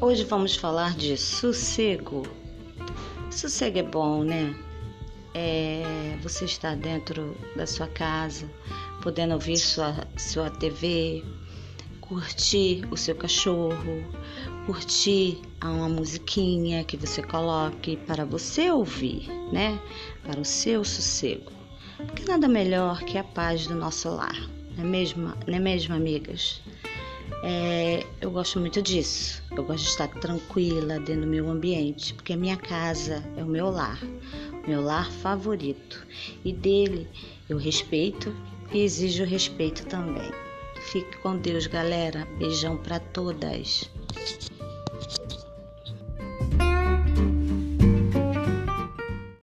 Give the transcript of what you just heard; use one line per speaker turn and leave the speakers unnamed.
Hoje vamos falar de sossego. Sossego é bom, né? É, você está dentro da sua casa, podendo ouvir sua, sua TV, curtir o seu cachorro, curtir uma musiquinha que você coloque para você ouvir, né? Para o seu sossego. Porque nada melhor que a paz do nosso lar, não é mesmo, não é mesmo amigas? É, eu gosto muito disso. Eu gosto de estar tranquila dentro do meu ambiente, porque a minha casa é o meu lar, meu lar favorito. E dele eu respeito e exijo respeito também. Fique com Deus, galera. Beijão para todas.